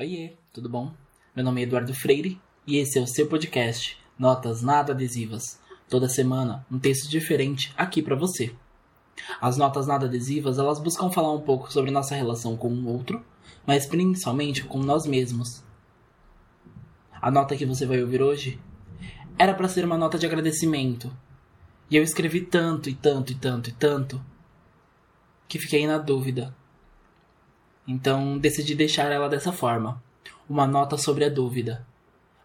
Oiê, tudo bom? Meu nome é Eduardo Freire e esse é o seu podcast Notas Nada Adesivas. Toda semana um texto diferente aqui para você. As notas nada adesivas, elas buscam falar um pouco sobre nossa relação com o outro, mas principalmente com nós mesmos. A nota que você vai ouvir hoje era para ser uma nota de agradecimento. E eu escrevi tanto e tanto e tanto e tanto que fiquei na dúvida então decidi deixar ela dessa forma, uma nota sobre a dúvida.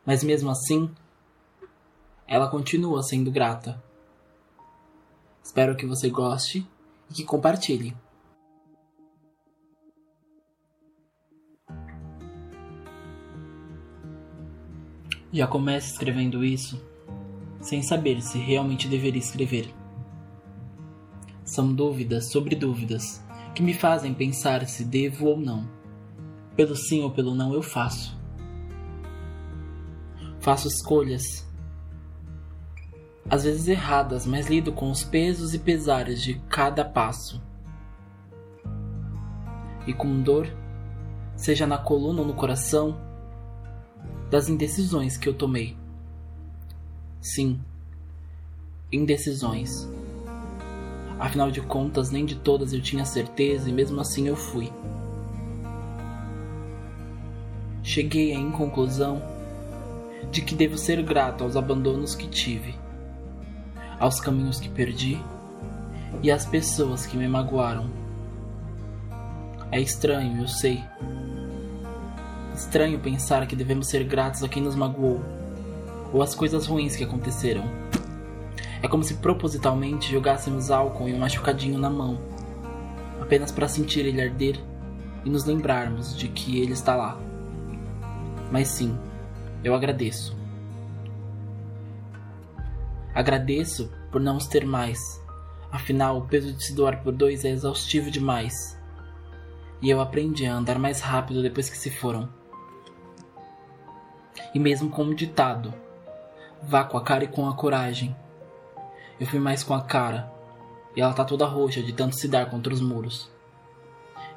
Mas mesmo assim, ela continua sendo grata. Espero que você goste e que compartilhe. Já começo escrevendo isso sem saber se realmente deveria escrever. São dúvidas sobre dúvidas que me fazem pensar se devo ou não. Pelo sim ou pelo não eu faço. Faço escolhas, às vezes erradas, mas lido com os pesos e pesares de cada passo. E com dor, seja na coluna ou no coração, das indecisões que eu tomei. Sim, indecisões. Afinal de contas, nem de todas eu tinha certeza e mesmo assim eu fui. Cheguei à inconclusão de que devo ser grato aos abandonos que tive, aos caminhos que perdi e às pessoas que me magoaram. É estranho, eu sei. Estranho pensar que devemos ser gratos a quem nos magoou ou às coisas ruins que aconteceram. É como se propositalmente jogássemos álcool e um machucadinho na mão, apenas para sentir ele arder e nos lembrarmos de que ele está lá. Mas sim, eu agradeço. Agradeço por não os ter mais. Afinal, o peso de se doar por dois é exaustivo demais. E eu aprendi a andar mais rápido depois que se foram. E mesmo com um ditado: vá com a cara e com a coragem. Eu fui mais com a cara, e ela tá toda roxa de tanto se dar contra os muros.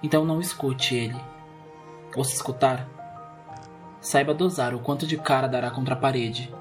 Então não escute ele. Ou se escutar, saiba dosar o quanto de cara dará contra a parede